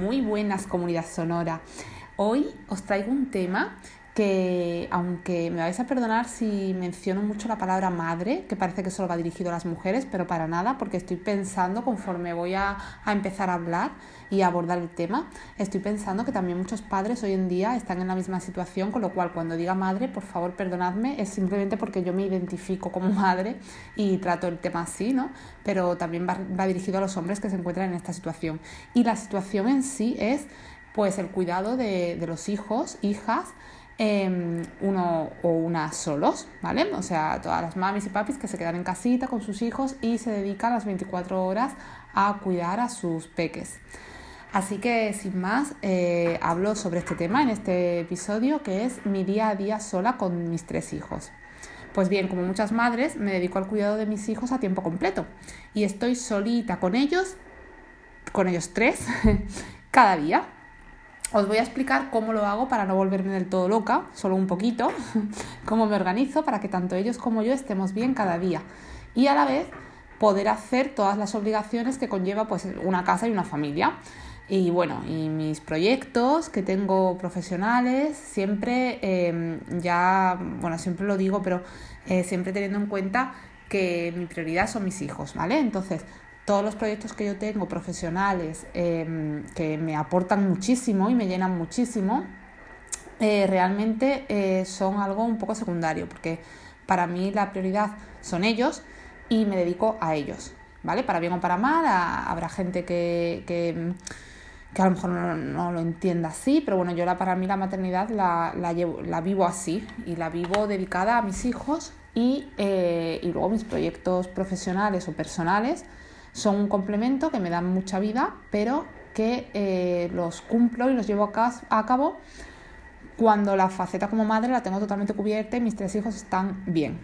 Muy buenas, comunidad sonora. Hoy os traigo un tema que, aunque me vais a perdonar si menciono mucho la palabra madre, que parece que solo va dirigido a las mujeres, pero para nada, porque estoy pensando conforme voy a, a empezar a hablar y a abordar el tema, estoy pensando que también muchos padres hoy en día están en la misma situación, con lo cual cuando diga madre, por favor perdonadme, es simplemente porque yo me identifico como madre y trato el tema así, ¿no? Pero también va, va dirigido a los hombres que se encuentran en esta situación. Y la situación en sí es pues el cuidado de, de los hijos, hijas, eh, uno o una solos, ¿vale? O sea, todas las mamis y papis que se quedan en casita con sus hijos y se dedican las 24 horas a cuidar a sus peques. Así que sin más, eh, hablo sobre este tema en este episodio que es mi día a día sola con mis tres hijos. Pues bien, como muchas madres, me dedico al cuidado de mis hijos a tiempo completo y estoy solita con ellos, con ellos tres, cada día. Os voy a explicar cómo lo hago para no volverme del todo loca, solo un poquito, cómo me organizo para que tanto ellos como yo estemos bien cada día y a la vez poder hacer todas las obligaciones que conlleva pues una casa y una familia. Y bueno, y mis proyectos que tengo profesionales, siempre eh, ya, bueno, siempre lo digo, pero eh, siempre teniendo en cuenta que mi prioridad son mis hijos, ¿vale? Entonces, todos los proyectos que yo tengo profesionales eh, que me aportan muchísimo y me llenan muchísimo, eh, realmente eh, son algo un poco secundario, porque para mí la prioridad son ellos y me dedico a ellos, ¿vale? Para bien o para mal, habrá gente que, que, que, a lo mejor no, no, lo entienda así, pero bueno, yo la, para mí la maternidad la, la, llevo, la vivo así y la vivo dedicada a mis hijos y, y luego mis proyectos profesionales o personales son un complemento que me dan mucha vida, pero que eh, los cumplo y los llevo a cabo cuando la faceta como madre la tengo totalmente cubierta y mis tres hijos están bien.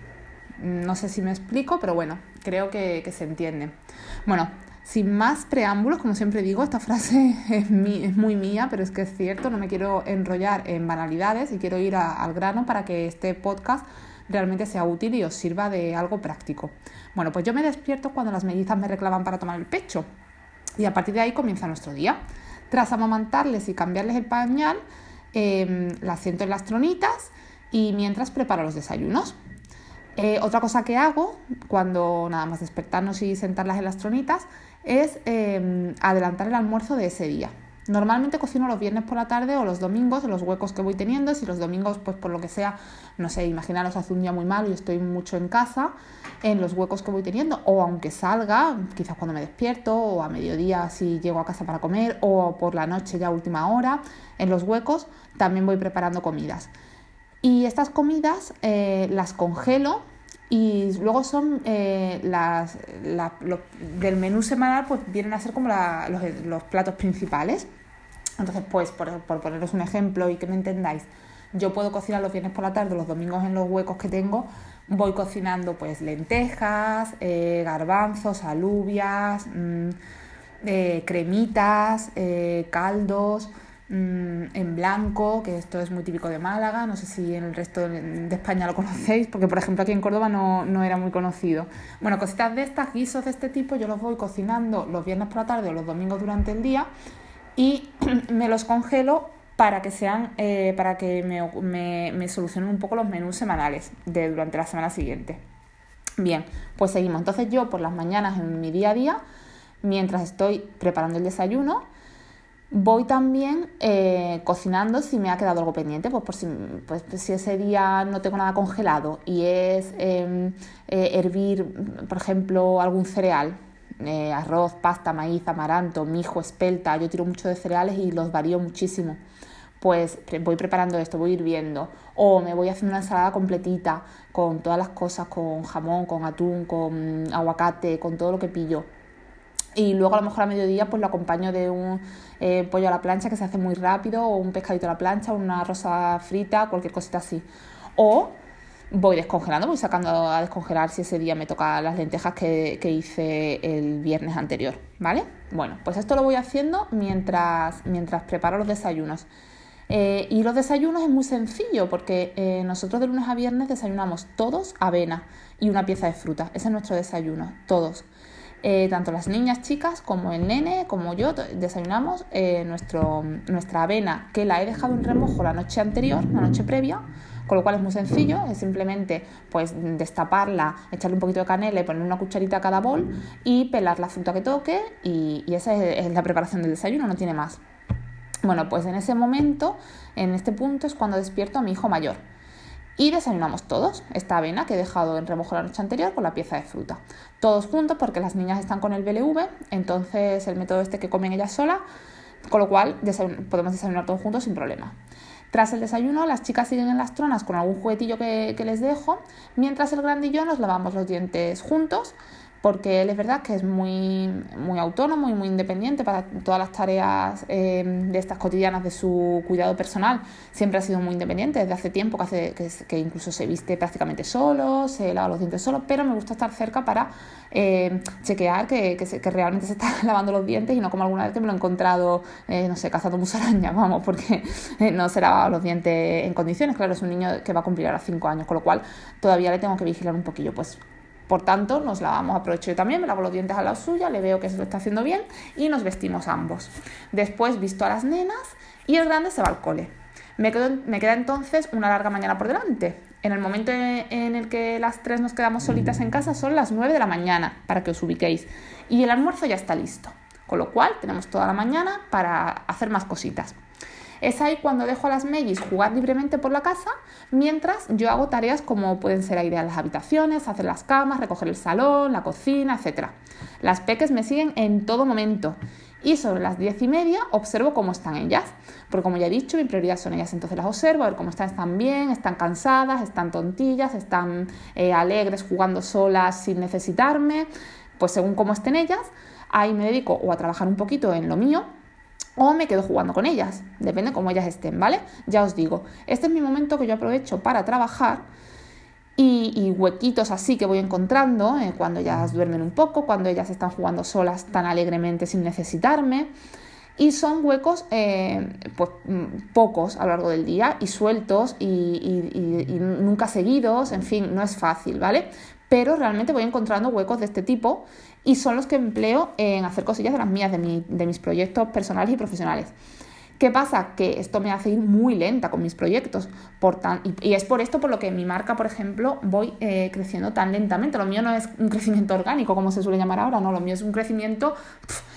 No sé si me explico, pero bueno, creo que, se entiende. Bueno, sin más preámbulos, como siempre digo, esta frase es, muy mía, pero es que es cierto, no me quiero enrollar en banalidades y quiero ir al grano para que este podcast realmente sea útil y os sirva de algo práctico. Bueno, pues yo me despierto cuando las mellizas me reclaman para tomar el pecho y a partir de ahí comienza nuestro día. Tras amamantarles y cambiarles el pañal, eh, las siento en las tronitas y mientras preparo los desayunos. Eh, otra cosa que hago cuando nada más despertarnos y sentarlas en las tronitas es eh, adelantar el almuerzo de ese día. Normalmente cocino los viernes por la tarde o los domingos, los huecos que voy teniendo. Si los domingos, pues por lo que sea, no sé, imaginaros hace un día muy malo y estoy mucho en casa, en los huecos que voy teniendo, o aunque salga, quizás cuando me despierto, o a mediodía si llego a casa para comer, o por la noche ya última hora, en los huecos también voy preparando comidas. Y estas comidas eh, las congelo y luego son eh, las del menú semanal pues vienen a ser como los, platos principales entonces pues por, por, poneros un ejemplo y que me entendáis yo puedo cocinar los viernes por la tarde los domingos en los huecos que tengo voy cocinando pues lentejas eh, garbanzos alubias mmm, eh, cremitas eh, caldos en blanco, que esto es muy típico de Málaga, no sé si en el resto de España lo conocéis, porque por ejemplo aquí en Córdoba no, no, era muy conocido. Bueno, cositas de estas, guisos de este tipo, yo los voy cocinando los viernes por la tarde o los domingos durante el día y me los congelo para que sean, eh, para que me, me, me, solucionen un poco los menús semanales de durante la semana siguiente. Bien, pues seguimos. Entonces yo por las mañanas en mi día a día, mientras estoy preparando el desayuno, Voy también eh, cocinando si me ha quedado algo pendiente, pues, por si, pues, si ese día no tengo nada congelado y es eh, eh, hervir, por ejemplo, algún cereal, eh, arroz, pasta, maíz, amaranto, mijo, espelta, yo tiro mucho de cereales y los varío muchísimo. Pues voy preparando esto, voy hirviendo, o me voy haciendo una ensalada completita con todas las cosas, con jamón, con atún, con aguacate, con todo lo que pillo y luego a lo mejor a mediodía pues lo acompaño de un eh, pollo a la plancha que se hace muy rápido o un pescadito a la plancha, una rosa frita, cualquier cosita así. O voy descongelando, voy sacando a descongelar si ese día me toca las lentejas que, que hice el viernes anterior, ¿vale? Bueno, pues esto lo voy haciendo mientras, mientras preparo los desayunos. Eh, y los desayunos es muy sencillo porque eh, nosotros de lunes a viernes desayunamos todos avena y una pieza de fruta. Ese es nuestro desayuno, todos. eh, tanto las niñas chicas como el nene, como yo, desayunamos nuestro, nuestra avena, que la he dejado en remojo la noche anterior, la noche previa, con lo cual es muy sencillo, es simplemente pues destaparla, echarle un poquito de canela y poner una cucharita a cada bol y pelar la fruta que toque y, esa es, es la preparación del desayuno, no tiene más. Bueno, pues en ese momento, en este punto es cuando despierto a mi hijo mayor y desayunamos todos esta avena que he dejado en remojo la noche anterior con la pieza de fruta. Todos juntos porque las niñas están con el BLV, entonces el método este que comen ellas solas, con lo cual podemos desayunar todos juntos sin problema. Tras el desayuno, las chicas siguen en las tronas con algún juguetillo que, les dejo, mientras el yo nos lavamos los dientes juntos porque él es verdad que es muy, muy autónomo y muy independiente para todas las tareas eh, de estas cotidianas de su cuidado personal. Siempre ha sido muy independiente desde hace tiempo, que, hace, que, incluso se viste prácticamente solo, se lava los dientes solo, pero me gusta estar cerca para eh, chequear que, que, realmente se está lavando los dientes y no como alguna vez que me lo he encontrado, eh, no sé, cazando musaraña, vamos, porque no se lava los dientes en condiciones. Claro, es un niño que va a cumplir ahora 5 años, con lo cual todavía le tengo que vigilar un poquillo. Pues por tanto, nos lavamos, aprovecho yo también, me lavo los dientes a la suya, le veo que se lo está haciendo bien y nos vestimos ambos. Después visto a las nenas y el grande se va al cole. Me, queda entonces una larga mañana por delante. En el momento en el que las tres nos quedamos solitas en casa son las 9 de la mañana, para que os ubiquéis. Y el almuerzo ya está listo. Con lo cual tenemos toda la mañana para hacer más cositas. Es ahí cuando dejo a las Megis jugar libremente por la casa, mientras yo hago tareas como pueden ser airear las habitaciones, hacer las camas, recoger el salón, la cocina, etc. Las peques me siguen en todo momento y sobre las diez y media observo cómo están ellas, porque como ya he dicho, mi prioridad son ellas, entonces las observo, a ver cómo están, están bien, están cansadas, están tontillas, están eh, alegres, jugando solas sin necesitarme, pues según cómo estén ellas, ahí me dedico o a trabajar un poquito en lo mío, o me quedo jugando con ellas, depende cómo ellas estén, ¿vale? Ya os digo, este es mi momento que yo aprovecho para trabajar y, huequitos así que voy encontrando eh, cuando ellas duermen un poco, cuando ellas están jugando solas tan alegremente sin necesitarme. Y son huecos eh, pues, mm, pocos a lo largo del día y sueltos y, y nunca seguidos, en fin, no es fácil, ¿vale? Pero realmente voy encontrando huecos de este tipo y son los que empleo en hacer cosillas de las mías, de, mis proyectos personales y profesionales. ¿Qué pasa? Que esto me hace ir muy lenta con mis proyectos. Por y, es por esto por lo que mi marca, por ejemplo, voy eh, creciendo tan lentamente. Lo mío no es un crecimiento orgánico, como se suele llamar ahora, no, lo mío es un crecimiento,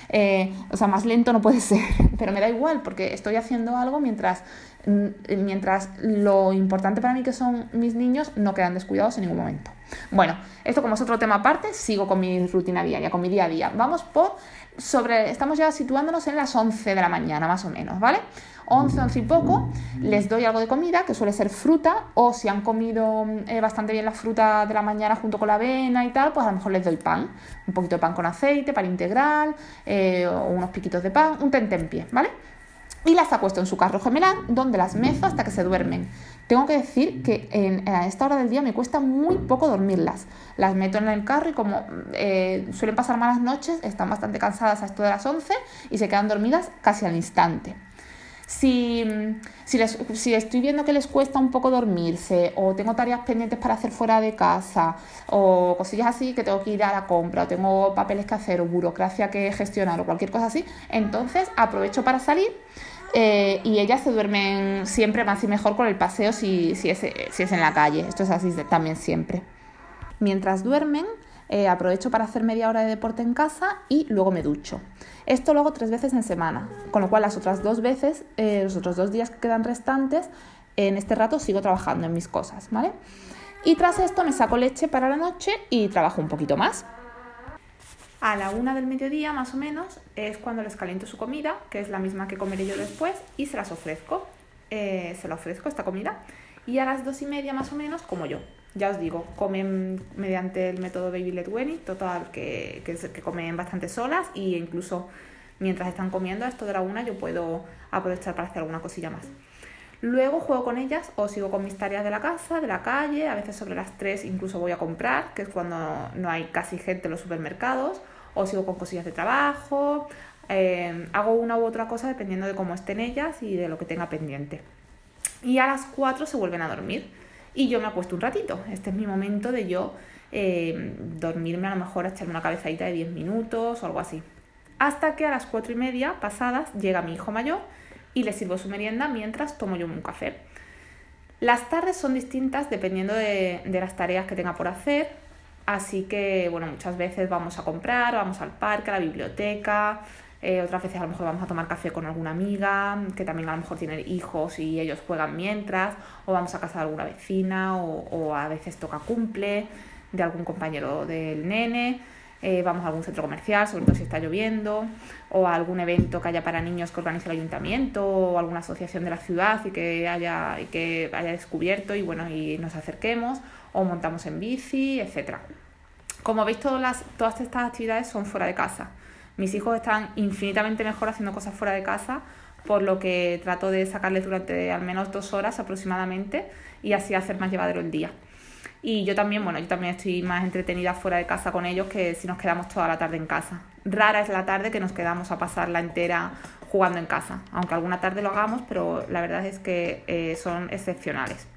eh, o sea, más lento no puede ser. Pero me da igual, porque estoy haciendo algo mientras, mientras lo importante para mí que son mis niños no quedan descuidados en ningún momento. Bueno, esto como es otro tema aparte, sigo con mi rutina diaria, con mi día a día. Vamos por sobre, estamos ya situándonos en las 11 de la mañana más o menos, ¿vale? 11, 11 y poco, les doy algo de comida, que suele ser fruta, o si han comido eh, bastante bien la fruta de la mañana junto con la avena y tal, pues a lo mejor les doy pan, un poquito de pan con aceite, pan integral, eh, o unos piquitos de pan, un tentempié, ¿vale? Y las acuesto en su carro gemelar, donde las mezo hasta que se duermen. Tengo que decir que a esta hora del día me cuesta muy poco dormirlas. Las meto en el carro y como eh, suelen pasar malas noches, están bastante cansadas a esto de las 11 y se quedan dormidas casi al instante. Si, si, si, estoy viendo que les cuesta un poco dormirse o tengo tareas pendientes para hacer fuera de casa o cosillas así que tengo que ir a la compra o tengo papeles que hacer o burocracia que gestionar o cualquier cosa así, entonces aprovecho para salir eh, y ellas se duermen siempre más y mejor con el paseo si, si, es, si es en la calle. Esto es así también siempre. Mientras duermen, eh, aprovecho para hacer media hora de deporte en casa y luego me ducho. Esto lo hago tres veces en semana, con lo cual las otras dos veces, eh, los otros dos días que quedan restantes, en este rato sigo trabajando en mis cosas, ¿vale? Y tras esto me saco leche para la noche y trabajo un poquito más. A la una del mediodía, más o menos, es cuando les caliento su comida, que es la misma que comeré yo después, y se las ofrezco. Eh, se la ofrezco esta comida. Y a las dos y media, más o menos, como yo. Ya os digo, comen mediante el método Baby Led Weaning, total, que, que, que comen bastante solas e incluso mientras están comiendo a esto de la una yo puedo aprovechar para hacer alguna cosilla más. Luego juego con ellas o sigo con mis tareas de la casa, de la calle, a veces sobre las tres incluso voy a comprar, que es cuando no hay casi gente en los supermercados, o sigo con cosillas de trabajo, eh, hago una u otra cosa dependiendo de cómo estén ellas y de lo que tenga pendiente. Y a las 4 se vuelven a dormir. y yo me acuesto un ratito. Este es mi momento de yo eh, dormirme a lo mejor a echarme una cabezadita de 10 minutos o algo así. Hasta que a las 4 y media pasadas llega mi hijo mayor y le sirvo su merienda mientras tomo yo un café. Las tardes son distintas dependiendo de, de las tareas que tenga por hacer, así que bueno, muchas veces vamos a comprar, vamos al parque, a la biblioteca, eh, otras veces a lo mejor vamos a tomar café con alguna amiga que también a lo mejor tiene hijos y ellos juegan mientras, o vamos a casa de alguna vecina, o, a veces toca cumple de algún compañero del nene. Eh, vamos a algún centro comercial, sobre todo si está lloviendo, o a algún evento que haya para niños que organice el ayuntamiento, o alguna asociación de la ciudad y que haya, y que haya descubierto y bueno, y nos acerquemos, o montamos en bici, etcétera. Como veis, todas, las, todas estas actividades son fuera de casa. Mis hijos están infinitamente mejor haciendo cosas fuera de casa, por lo que trato de sacarles durante al menos dos horas aproximadamente y así hacer más llevadero el día. Y yo también, bueno, yo también estoy más entretenida fuera de casa con ellos que si nos quedamos toda la tarde en casa. Rara es la tarde que nos quedamos a pasarla entera jugando en casa, aunque alguna tarde lo hagamos, pero la verdad es que eh, son excepcionales.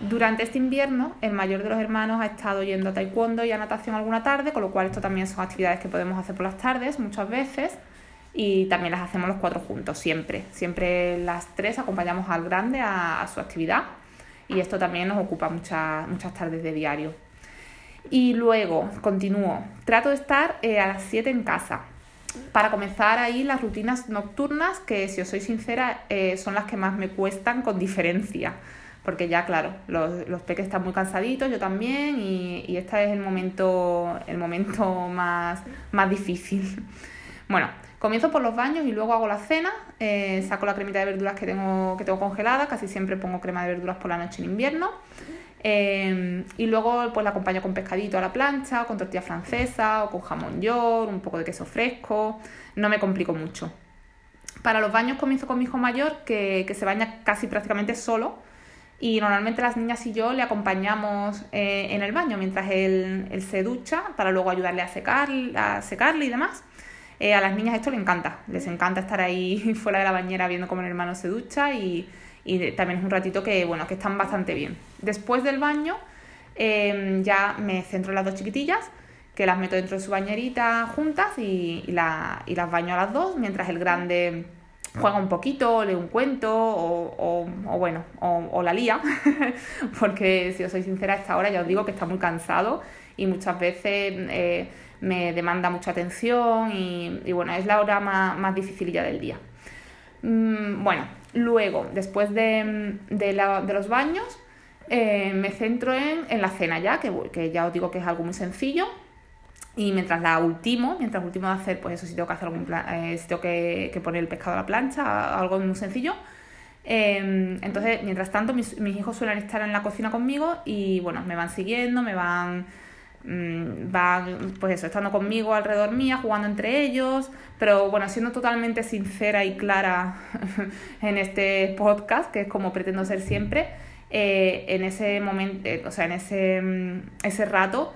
Durante este invierno, el mayor de los hermanos ha estado yendo a taekwondo y a natación alguna tarde, con lo cual esto también son actividades que podemos hacer por las tardes muchas veces y también las hacemos los cuatro juntos, siempre. Siempre las tres acompañamos al grande a, su actividad y esto también nos ocupa muchas, muchas tardes de diario. Y luego, continúo, trato de estar eh, a las 7 en casa para comenzar ahí las rutinas nocturnas que, si os soy sincera, eh, son las que más me cuestan con diferencia porque ya, claro, los, los peques están muy cansaditos, yo también, y, y este es el momento, el momento más, más difícil. Bueno, comienzo por los baños y luego hago la cena, eh, saco la cremita de verduras que tengo, que tengo congelada, casi siempre pongo crema de verduras por la noche en invierno. Eh, y luego pues la acompaño con pescadito a la plancha, con tortilla francesa o con jamón york, un poco de queso fresco. No me complico mucho. Para los baños comienzo con mi hijo mayor que, que se baña casi prácticamente solo y normalmente las niñas y yo le acompañamos eh, en el baño mientras él, se ducha para luego ayudarle a, secar, a secarle y demás. Eh, a las niñas esto les encanta, les encanta estar ahí fuera de la bañera viendo cómo el hermano se ducha y, también es un ratito que, bueno, que están bastante bien. Después del baño em, ya me centro en las dos chiquitillas, que las meto dentro de su bañerita juntas y, y las baño a las dos, mientras el grande juega un poquito, lee un cuento o, bueno, o, la lía, porque si os soy sincera, a esta hora ya os digo que está muy cansado y muchas veces eh, me demanda mucha atención y, bueno, es la hora más, más difícil ya del día. Mm, bueno, luego, después de, de, la, de los baños, eh, me centro en, en, la cena ya, que, ya os digo que es algo muy sencillo y mientras la ultimo, mientras ultimo de hacer, pues eso, si tengo que hacer algún plan, eh, si tengo que, que, poner el pescado a la plancha, algo muy sencillo. Eh, entonces, mientras tanto, mis, mis, hijos suelen estar en la cocina conmigo y bueno, me van siguiendo, me van, mmm, van, pues eso, estando conmigo alrededor mía, jugando entre ellos, pero bueno, siendo totalmente sincera y clara en este podcast, que es como pretendo ser siempre, eh, en ese momento, eh, o sea, en ese, mm, ese rato,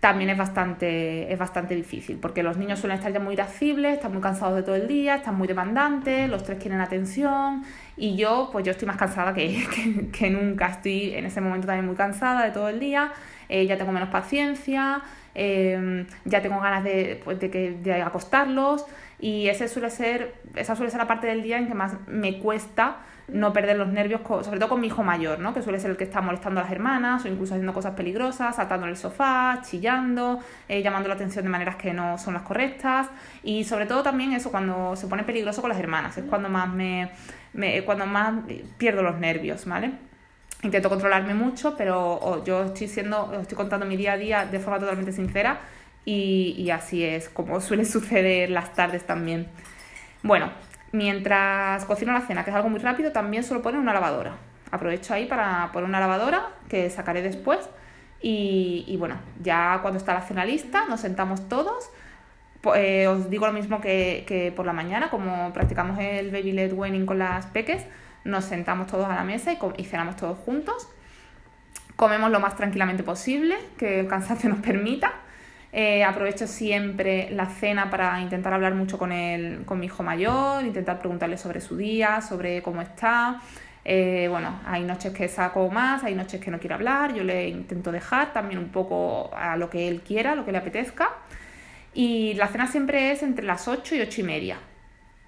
también es bastante, es bastante difícil, porque los niños suelen estar ya muy irascibles, están muy cansados de todo el día, están muy demandantes, los tres quieren atención y yo, pues yo estoy más cansada que, que, nunca, estoy en ese momento también muy cansada de todo el día, eh, ya tengo menos paciencia, eh, ya tengo ganas de, pues, de, que, de acostarlos y ese suele ser, esa suele ser la parte del día en que más me cuesta no perder los nervios, sobre todo con mi hijo mayor, ¿no? que suele ser el que está molestando a las hermanas o incluso haciendo cosas peligrosas, saltando en el sofá, chillando, eh, llamando la atención de maneras que no son las correctas y sobre todo también eso cuando se pone peligroso con las hermanas, es cuando más me, cuando más pierdo los nervios, ¿vale? Intento controlarme mucho, pero yo estoy siendo, estoy contando mi día a día de forma totalmente sincera y, y así es como suele suceder las tardes también. Bueno, Mientras cocino la cena, que es algo muy rápido, también suelo poner una lavadora. Aprovecho ahí para poner una lavadora que sacaré después. Y, bueno, ya cuando está la cena lista, nos sentamos todos. Eh, os digo lo mismo que, por la mañana, como practicamos el baby led weaning con las peques, nos sentamos todos a la mesa y cenamos todos juntos. Comemos lo más tranquilamente posible, que el cansancio nos permita. Eh, aprovecho siempre la cena para intentar hablar mucho con, con mi hijo mayor, intentar preguntarle sobre su día, sobre cómo está. Eh, bueno, hay noches que saco más, hay noches que no quiero hablar, yo le intento dejar también un poco a lo que él quiera, lo que le apetezca. Y la cena siempre es entre las 8 y 8 y media.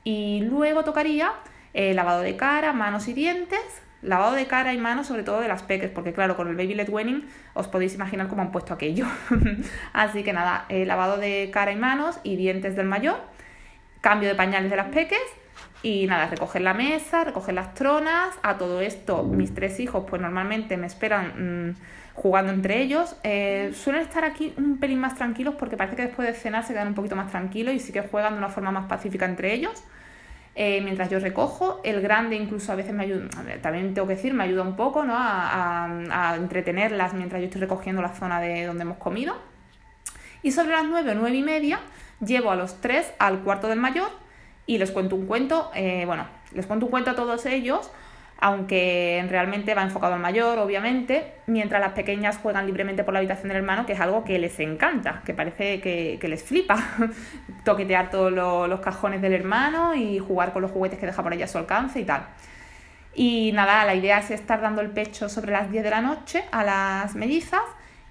Y luego tocaría eh, lavado de cara, manos y dientes, lavado de cara y manos, sobre todo de las peques, porque claro, con el Baby Led Weaning os podéis imaginar cómo han puesto aquello. Así que nada, eh, lavado de cara y manos y dientes del mayor, cambio de pañales de las peques y nada, recoger la mesa, recoger las tronas. A todo esto, mis tres hijos, pues normalmente me esperan mm, jugando entre ellos. Eh, suelen estar aquí un pelín más tranquilos porque parece que después de cenar se quedan un poquito más tranquilos y sí que juegan de una forma más pacífica entre ellos. Eh, mientras yo recojo, el grande incluso a veces me ayuda, también tengo que decir, me ayuda un poco ¿no? a, entretenerlas mientras yo estoy recogiendo la zona de donde hemos comido. Y sobre las nueve o nueve y media llevo a los tres al cuarto del mayor y les cuento un cuento, eh, bueno, les cuento un cuento a todos ellos, aunque realmente va enfocado al mayor, obviamente, mientras las pequeñas juegan libremente por la habitación del hermano, que es algo que les encanta, que parece que, les flipa, toquetear todos los, cajones del hermano y jugar con los juguetes que deja por allá a su alcance y tal. Y nada, la idea es estar dando el pecho sobre las 10 de la noche a las mellizas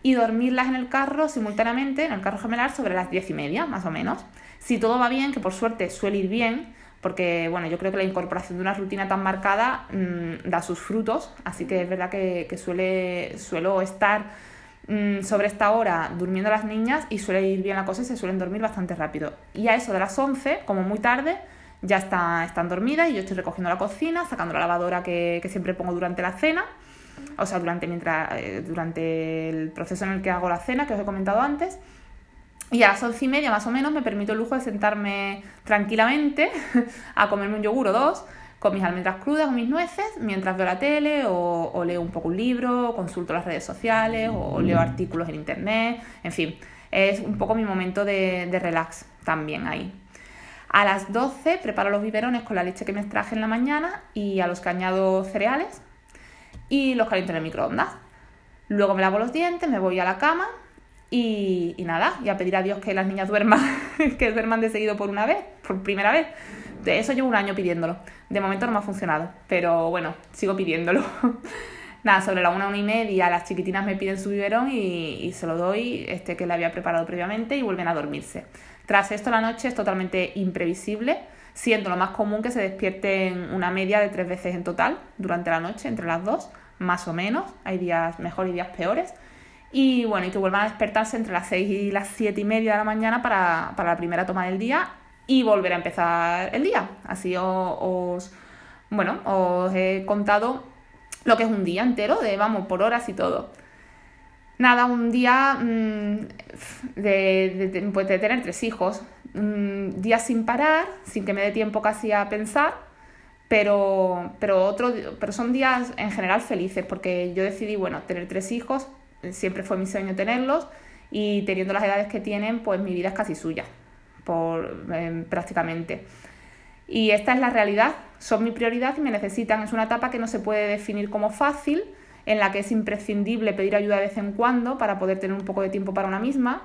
y dormirlas en el carro simultáneamente, en el carro gemelar, sobre las 10 y media, más o menos. Si todo va bien, que por suerte suele ir bien, porque bueno, yo creo que la incorporación de una rutina tan marcada mm, da sus frutos, así que es verdad que, suele, suelo estar mm, sobre esta hora durmiendo las niñas y suele ir bien la cosa y se suelen dormir bastante rápido. Y a eso de las 11, como muy tarde, ya está, están dormidas y yo estoy recogiendo la cocina, sacando la lavadora que, siempre pongo durante la cena, o sea, durante, mientras, eh, durante el proceso en el que hago la cena, que os he comentado antes. Y a las once y media más o menos me permito el lujo de sentarme tranquilamente a comerme un yogur o dos con mis almendras crudas o mis nueces mientras veo la tele o, leo un poco un libro, consulto las redes sociales o, leo artículos en internet, en fin, es un poco mi momento de, de relax también ahí. A las 12 preparo los biberones con la leche que me extraje en la mañana y a los que añado cereales y los caliento en el microondas. Luego me lavo los dientes, me voy a la cama y, nada, y a pedir a Dios que las niñas duerman, que duerman de seguido por una vez, por primera vez. De eso llevo un año pidiéndolo. De momento no me ha funcionado, pero bueno, sigo pidiéndolo. nada, sobre la una, una y media, las chiquitinas me piden su biberón y, se lo doy, este que le había preparado previamente, y vuelven a dormirse. Tras esto, la noche es totalmente imprevisible, siendo lo más común que se despierten una media de tres veces en total durante la noche, entre las dos, más o menos. Hay días mejores y días peores y bueno, y que vuelvan a despertarse entre las 6 y las 7 y media de la mañana para, la primera toma del día y volver a empezar el día. Así os, bueno, os he contado lo que es un día entero, de vamos, por horas y todo. Nada, un día mm, de, pues de, tener tres hijos, un día sin parar, sin que me dé tiempo casi a pensar, pero, pero, pero son días en general felices, porque yo decidí, bueno, tener tres hijos, siempre fue mi sueño tenerlos y teniendo las edades que tienen, pues mi vida es casi suya, por, em, prácticamente. Y esta es la realidad, son mi prioridad y me necesitan. Es una etapa que no se puede definir como fácil, en la que es imprescindible pedir ayuda de vez en cuando para poder tener un poco de tiempo para una misma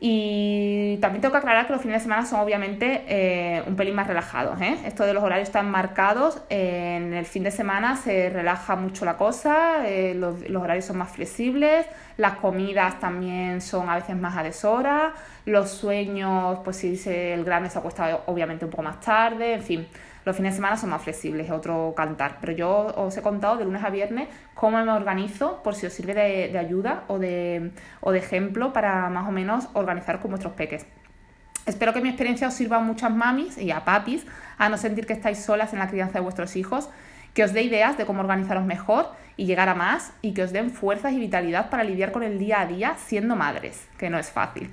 y también tengo que aclarar que los fines de semana son obviamente eh, un pelín más relajados. ¿eh? Esto de los horarios tan marcados, en el fin de semana se relaja mucho la cosa, eh, los, horarios son más flexibles, las comidas también son a veces más a deshora, los sueños, pues si el grande se acuesta obviamente un poco más tarde, en fin. Los fines de semana son más flexibles, es otro cantar. Pero yo os he contado de lunes a viernes cómo me organizo, por si os sirve de, ayuda o de, o de ejemplo para más o menos organizar con vuestros peques. Espero que mi experiencia os sirva a muchas mamis y a papis a no sentir que estáis solas en la crianza de vuestros hijos, que os dé ideas de cómo organizaros mejor y llegar a más y que os den fuerzas y vitalidad para lidiar con el día a día siendo madres, que no es fácil.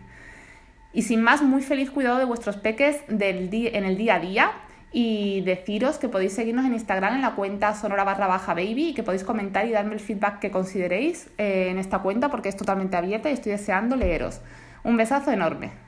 Y sin más, muy feliz cuidado de vuestros peques del en el día a día y deciros que podéis seguirnos en Instagram en la cuenta sonora barra baja baby y que podéis comentar y darme el feedback que consideréis eh, en esta cuenta porque es totalmente abierta y estoy deseando leeros. Un besazo enorme.